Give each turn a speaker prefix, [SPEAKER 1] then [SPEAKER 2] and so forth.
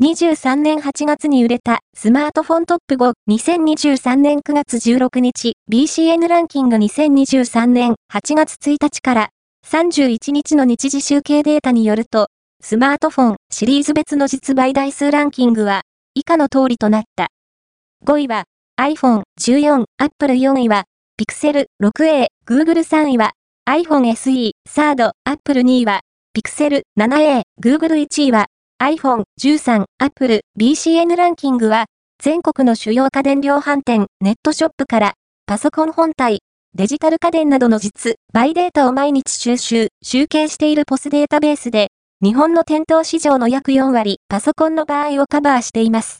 [SPEAKER 1] 2023年8月に売れたスマートフォントップ5、2023年9月16日、BCN ランキング2023年8月1日から31日の日時集計データによると、スマートフォンシリーズ別の実売台数ランキングは以下の通りとなった。5位は iPhone 14、Apple 4位は Pixel 6a、Google 3位は iPhone SE、3rd、Apple 2位は Pixel 7a、Google 1位は iPhone 13 Apple BCN ランキングは、全国の主要家電量販店、ネットショップから、パソコン本体、デジタル家電などの実、バイデータを毎日収集、集計しているポスデータベースで、日本の店頭市場の約4割、パソコンの場合をカバーしています。